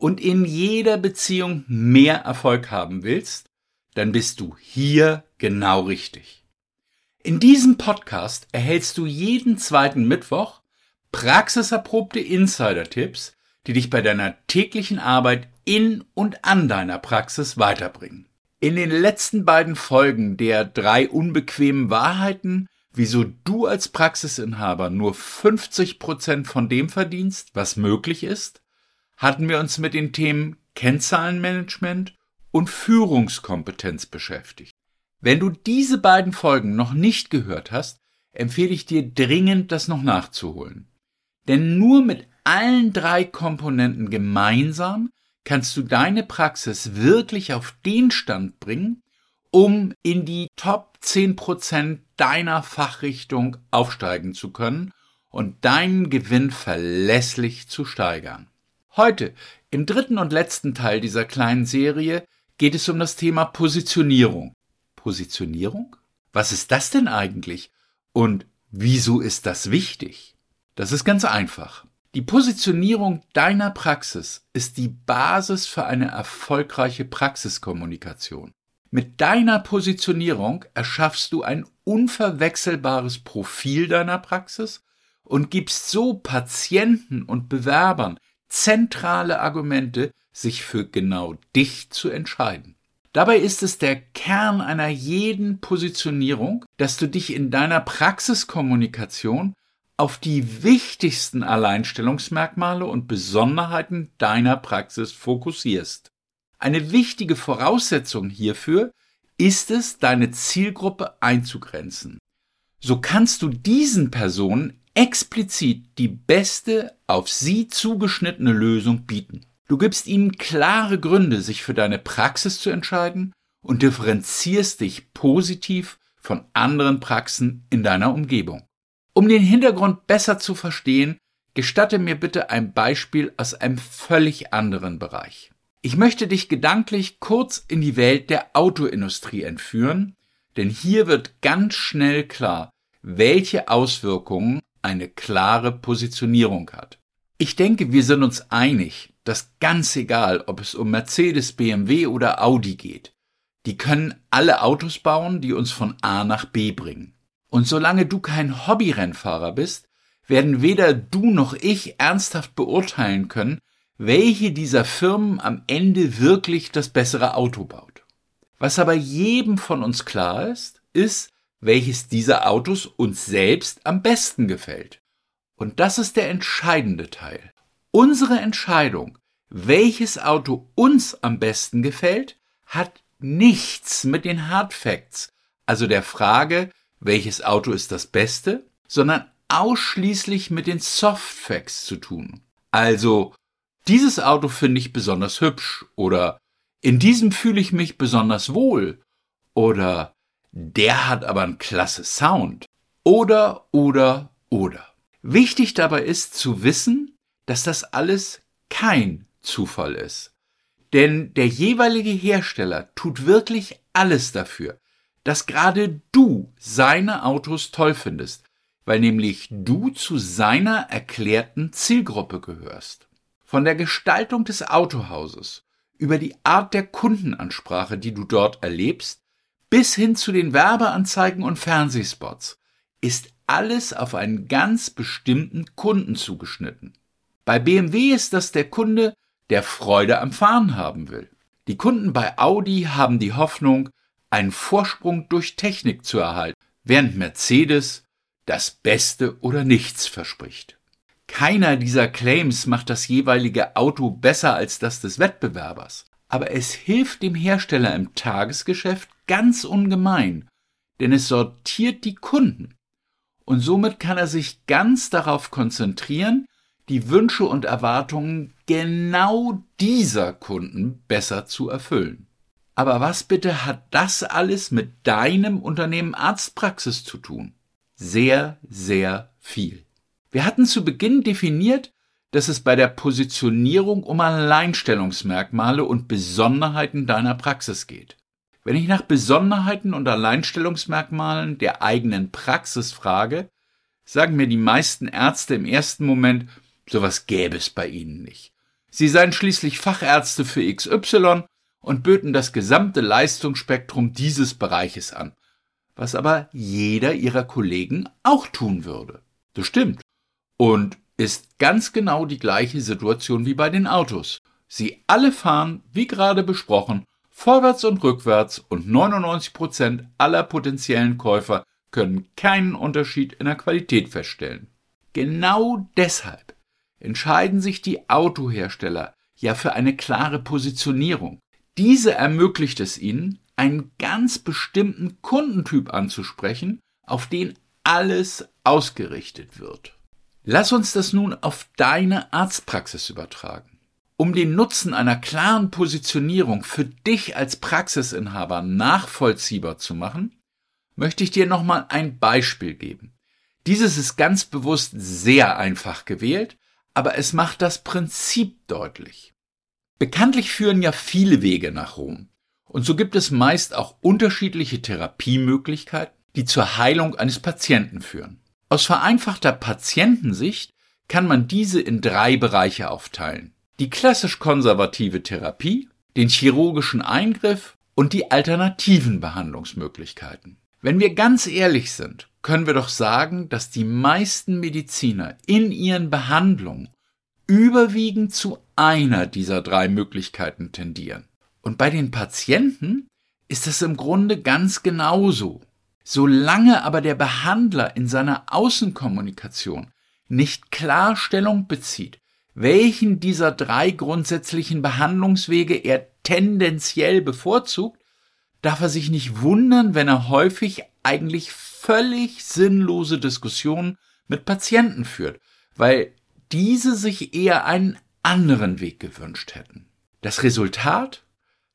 und in jeder Beziehung mehr Erfolg haben willst, dann bist du hier genau richtig. In diesem Podcast erhältst du jeden zweiten Mittwoch praxiserprobte Insider-Tipps, die dich bei deiner täglichen Arbeit in und an deiner Praxis weiterbringen. In den letzten beiden Folgen der drei unbequemen Wahrheiten, wieso du als Praxisinhaber nur 50 Prozent von dem verdienst, was möglich ist, hatten wir uns mit den Themen Kennzahlenmanagement und Führungskompetenz beschäftigt. Wenn du diese beiden Folgen noch nicht gehört hast, empfehle ich dir dringend, das noch nachzuholen. Denn nur mit allen drei Komponenten gemeinsam kannst du deine Praxis wirklich auf den Stand bringen, um in die Top 10% deiner Fachrichtung aufsteigen zu können und deinen Gewinn verlässlich zu steigern. Heute, im dritten und letzten Teil dieser kleinen Serie, geht es um das Thema Positionierung. Positionierung? Was ist das denn eigentlich? Und wieso ist das wichtig? Das ist ganz einfach. Die Positionierung deiner Praxis ist die Basis für eine erfolgreiche Praxiskommunikation. Mit deiner Positionierung erschaffst du ein unverwechselbares Profil deiner Praxis und gibst so Patienten und Bewerbern zentrale Argumente, sich für genau dich zu entscheiden. Dabei ist es der Kern einer jeden Positionierung, dass du dich in deiner Praxiskommunikation auf die wichtigsten Alleinstellungsmerkmale und Besonderheiten deiner Praxis fokussierst. Eine wichtige Voraussetzung hierfür ist es, deine Zielgruppe einzugrenzen. So kannst du diesen Personen explizit die beste auf sie zugeschnittene Lösung bieten. Du gibst ihnen klare Gründe, sich für deine Praxis zu entscheiden und differenzierst dich positiv von anderen Praxen in deiner Umgebung. Um den Hintergrund besser zu verstehen, gestatte mir bitte ein Beispiel aus einem völlig anderen Bereich. Ich möchte dich gedanklich kurz in die Welt der Autoindustrie entführen, denn hier wird ganz schnell klar, welche Auswirkungen eine klare Positionierung hat. Ich denke, wir sind uns einig, dass ganz egal, ob es um Mercedes, BMW oder Audi geht, die können alle Autos bauen, die uns von A nach B bringen. Und solange du kein Hobbyrennfahrer bist, werden weder du noch ich ernsthaft beurteilen können, welche dieser Firmen am Ende wirklich das bessere Auto baut. Was aber jedem von uns klar ist, ist, welches dieser Autos uns selbst am besten gefällt. Und das ist der entscheidende Teil. Unsere Entscheidung, welches Auto uns am besten gefällt, hat nichts mit den Hard Facts, also der Frage, welches Auto ist das Beste, sondern ausschließlich mit den Soft Facts zu tun. Also, dieses Auto finde ich besonders hübsch oder in diesem fühle ich mich besonders wohl oder der hat aber einen klasse Sound. Oder, oder, oder. Wichtig dabei ist zu wissen, dass das alles kein Zufall ist. Denn der jeweilige Hersteller tut wirklich alles dafür, dass gerade du seine Autos toll findest, weil nämlich du zu seiner erklärten Zielgruppe gehörst. Von der Gestaltung des Autohauses über die Art der Kundenansprache, die du dort erlebst, bis hin zu den Werbeanzeigen und Fernsehspots ist alles auf einen ganz bestimmten Kunden zugeschnitten. Bei BMW ist das der Kunde, der Freude am Fahren haben will. Die Kunden bei Audi haben die Hoffnung, einen Vorsprung durch Technik zu erhalten, während Mercedes das Beste oder nichts verspricht. Keiner dieser Claims macht das jeweilige Auto besser als das des Wettbewerbers aber es hilft dem Hersteller im Tagesgeschäft ganz ungemein, denn es sortiert die Kunden. Und somit kann er sich ganz darauf konzentrieren, die Wünsche und Erwartungen genau dieser Kunden besser zu erfüllen. Aber was bitte hat das alles mit deinem Unternehmen Arztpraxis zu tun? Sehr, sehr viel. Wir hatten zu Beginn definiert, dass es bei der Positionierung um Alleinstellungsmerkmale und Besonderheiten deiner Praxis geht. Wenn ich nach Besonderheiten und Alleinstellungsmerkmalen der eigenen Praxis frage, sagen mir die meisten Ärzte im ersten Moment, sowas gäbe es bei ihnen nicht. Sie seien schließlich Fachärzte für XY und böten das gesamte Leistungsspektrum dieses Bereiches an, was aber jeder ihrer Kollegen auch tun würde. Das stimmt. Und ist ganz genau die gleiche Situation wie bei den Autos. Sie alle fahren, wie gerade besprochen, vorwärts und rückwärts und 99 Prozent aller potenziellen Käufer können keinen Unterschied in der Qualität feststellen. Genau deshalb entscheiden sich die Autohersteller ja für eine klare Positionierung. Diese ermöglicht es ihnen, einen ganz bestimmten Kundentyp anzusprechen, auf den alles ausgerichtet wird. Lass uns das nun auf deine Arztpraxis übertragen. Um den Nutzen einer klaren Positionierung für dich als Praxisinhaber nachvollziehbar zu machen, möchte ich dir nochmal ein Beispiel geben. Dieses ist ganz bewusst sehr einfach gewählt, aber es macht das Prinzip deutlich. Bekanntlich führen ja viele Wege nach Rom. Und so gibt es meist auch unterschiedliche Therapiemöglichkeiten, die zur Heilung eines Patienten führen. Aus vereinfachter Patientensicht kann man diese in drei Bereiche aufteilen. Die klassisch konservative Therapie, den chirurgischen Eingriff und die alternativen Behandlungsmöglichkeiten. Wenn wir ganz ehrlich sind, können wir doch sagen, dass die meisten Mediziner in ihren Behandlungen überwiegend zu einer dieser drei Möglichkeiten tendieren. Und bei den Patienten ist es im Grunde ganz genauso. Solange aber der Behandler in seiner Außenkommunikation nicht Klarstellung bezieht, welchen dieser drei grundsätzlichen Behandlungswege er tendenziell bevorzugt, darf er sich nicht wundern, wenn er häufig eigentlich völlig sinnlose Diskussionen mit Patienten führt, weil diese sich eher einen anderen Weg gewünscht hätten. Das Resultat?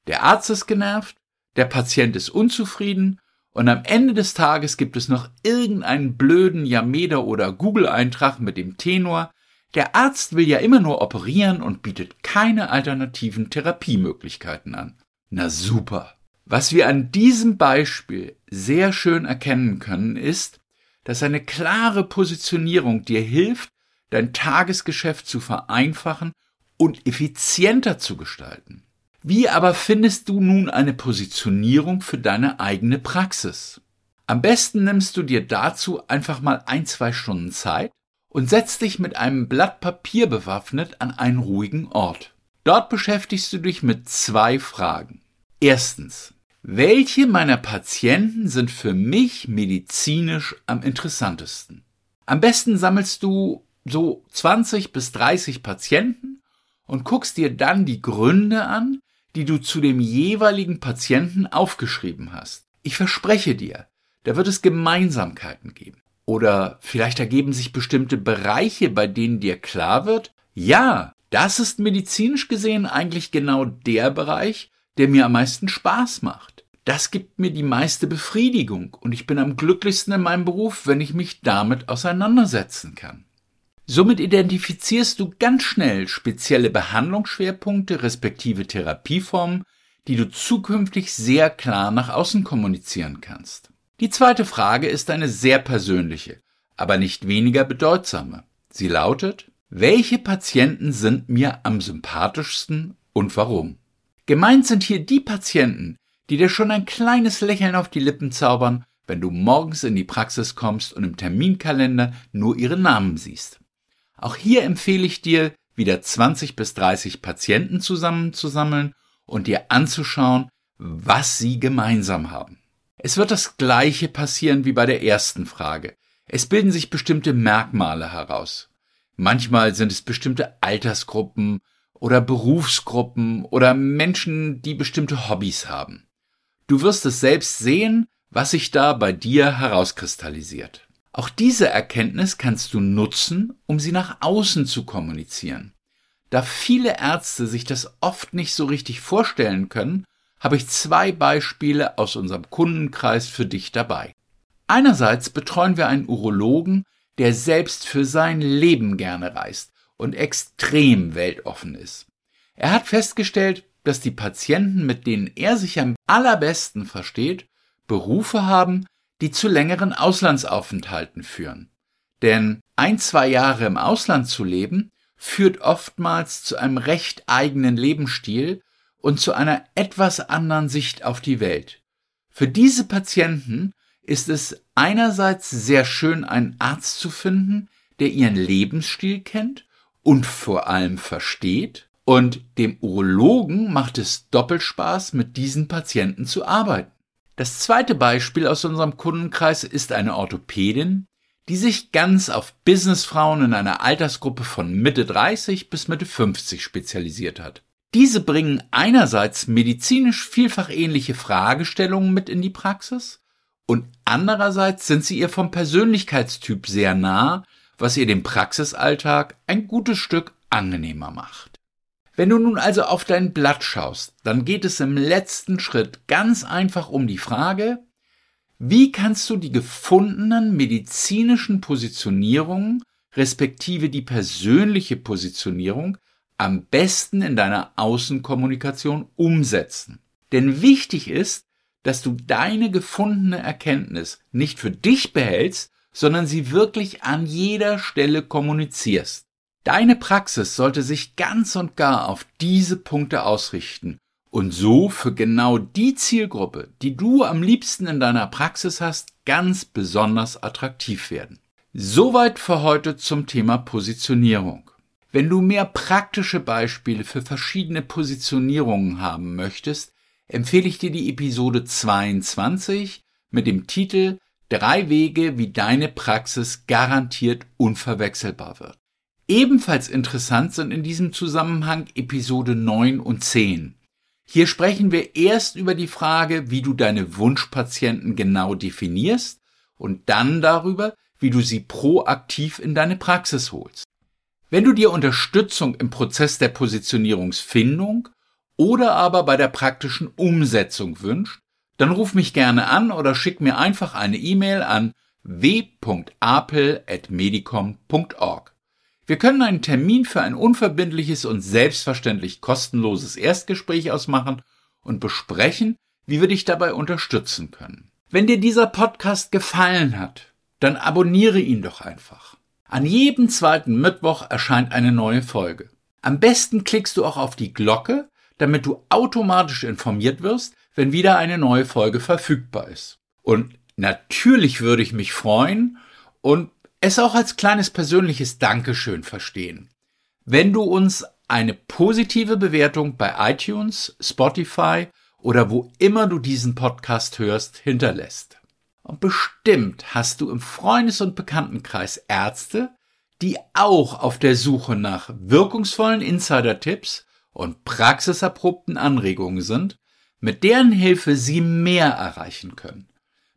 Der Arzt ist genervt, der Patient ist unzufrieden und am Ende des Tages gibt es noch irgendeinen blöden Yameda oder Google-Eintrag mit dem Tenor, der Arzt will ja immer nur operieren und bietet keine alternativen Therapiemöglichkeiten an. Na super. Was wir an diesem Beispiel sehr schön erkennen können, ist, dass eine klare Positionierung dir hilft, dein Tagesgeschäft zu vereinfachen und effizienter zu gestalten. Wie aber findest du nun eine Positionierung für deine eigene Praxis? Am besten nimmst du dir dazu einfach mal ein, zwei Stunden Zeit und setzt dich mit einem Blatt Papier bewaffnet an einen ruhigen Ort. Dort beschäftigst du dich mit zwei Fragen. Erstens, welche meiner Patienten sind für mich medizinisch am interessantesten? Am besten sammelst du so 20 bis 30 Patienten und guckst dir dann die Gründe an, die du zu dem jeweiligen Patienten aufgeschrieben hast. Ich verspreche dir, da wird es Gemeinsamkeiten geben. Oder vielleicht ergeben sich bestimmte Bereiche, bei denen dir klar wird, ja, das ist medizinisch gesehen eigentlich genau der Bereich, der mir am meisten Spaß macht. Das gibt mir die meiste Befriedigung und ich bin am glücklichsten in meinem Beruf, wenn ich mich damit auseinandersetzen kann. Somit identifizierst du ganz schnell spezielle Behandlungsschwerpunkte respektive Therapieformen, die du zukünftig sehr klar nach außen kommunizieren kannst. Die zweite Frage ist eine sehr persönliche, aber nicht weniger bedeutsame. Sie lautet, welche Patienten sind mir am sympathischsten und warum? Gemeint sind hier die Patienten, die dir schon ein kleines Lächeln auf die Lippen zaubern, wenn du morgens in die Praxis kommst und im Terminkalender nur ihren Namen siehst. Auch hier empfehle ich dir, wieder 20 bis 30 Patienten zusammenzusammeln und dir anzuschauen, was sie gemeinsam haben. Es wird das Gleiche passieren wie bei der ersten Frage. Es bilden sich bestimmte Merkmale heraus. Manchmal sind es bestimmte Altersgruppen oder Berufsgruppen oder Menschen, die bestimmte Hobbys haben. Du wirst es selbst sehen, was sich da bei dir herauskristallisiert. Auch diese Erkenntnis kannst du nutzen, um sie nach außen zu kommunizieren. Da viele Ärzte sich das oft nicht so richtig vorstellen können, habe ich zwei Beispiele aus unserem Kundenkreis für dich dabei. Einerseits betreuen wir einen Urologen, der selbst für sein Leben gerne reist und extrem weltoffen ist. Er hat festgestellt, dass die Patienten, mit denen er sich am allerbesten versteht, Berufe haben, die zu längeren Auslandsaufenthalten führen. Denn ein, zwei Jahre im Ausland zu leben, führt oftmals zu einem recht eigenen Lebensstil und zu einer etwas anderen Sicht auf die Welt. Für diese Patienten ist es einerseits sehr schön, einen Arzt zu finden, der ihren Lebensstil kennt und vor allem versteht, und dem Urologen macht es doppelt Spaß, mit diesen Patienten zu arbeiten. Das zweite Beispiel aus unserem Kundenkreis ist eine Orthopädin, die sich ganz auf Businessfrauen in einer Altersgruppe von Mitte 30 bis Mitte 50 spezialisiert hat. Diese bringen einerseits medizinisch vielfach ähnliche Fragestellungen mit in die Praxis und andererseits sind sie ihr vom Persönlichkeitstyp sehr nah, was ihr den Praxisalltag ein gutes Stück angenehmer macht. Wenn du nun also auf dein Blatt schaust, dann geht es im letzten Schritt ganz einfach um die Frage, wie kannst du die gefundenen medizinischen Positionierungen respektive die persönliche Positionierung am besten in deiner Außenkommunikation umsetzen? Denn wichtig ist, dass du deine gefundene Erkenntnis nicht für dich behältst, sondern sie wirklich an jeder Stelle kommunizierst. Deine Praxis sollte sich ganz und gar auf diese Punkte ausrichten und so für genau die Zielgruppe, die du am liebsten in deiner Praxis hast, ganz besonders attraktiv werden. Soweit für heute zum Thema Positionierung. Wenn du mehr praktische Beispiele für verschiedene Positionierungen haben möchtest, empfehle ich dir die Episode 22 mit dem Titel Drei Wege, wie deine Praxis garantiert unverwechselbar wird. Ebenfalls interessant sind in diesem Zusammenhang Episode 9 und 10. Hier sprechen wir erst über die Frage, wie du deine Wunschpatienten genau definierst und dann darüber, wie du sie proaktiv in deine Praxis holst. Wenn du dir Unterstützung im Prozess der Positionierungsfindung oder aber bei der praktischen Umsetzung wünschst, dann ruf mich gerne an oder schick mir einfach eine E-Mail an w.apel.medicom.org. Wir können einen Termin für ein unverbindliches und selbstverständlich kostenloses Erstgespräch ausmachen und besprechen, wie wir dich dabei unterstützen können. Wenn dir dieser Podcast gefallen hat, dann abonniere ihn doch einfach. An jedem zweiten Mittwoch erscheint eine neue Folge. Am besten klickst du auch auf die Glocke, damit du automatisch informiert wirst, wenn wieder eine neue Folge verfügbar ist. Und natürlich würde ich mich freuen und es auch als kleines persönliches Dankeschön verstehen. Wenn du uns eine positive Bewertung bei iTunes, Spotify oder wo immer du diesen Podcast hörst, hinterlässt. Und bestimmt hast du im Freundes- und Bekanntenkreis Ärzte, die auch auf der Suche nach wirkungsvollen Insider-Tipps und praxiserprobten Anregungen sind, mit deren Hilfe sie mehr erreichen können.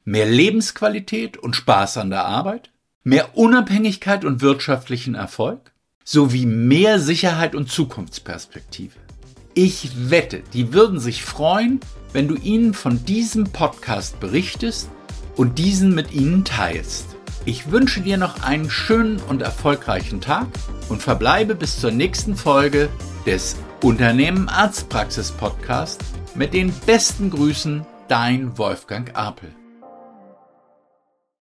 Mehr Lebensqualität und Spaß an der Arbeit, mehr Unabhängigkeit und wirtschaftlichen Erfolg sowie mehr Sicherheit und Zukunftsperspektive. Ich wette, die würden sich freuen, wenn du ihnen von diesem Podcast berichtest und diesen mit ihnen teilst. Ich wünsche dir noch einen schönen und erfolgreichen Tag und verbleibe bis zur nächsten Folge des Unternehmen Arztpraxis Podcast mit den besten Grüßen, dein Wolfgang Apel.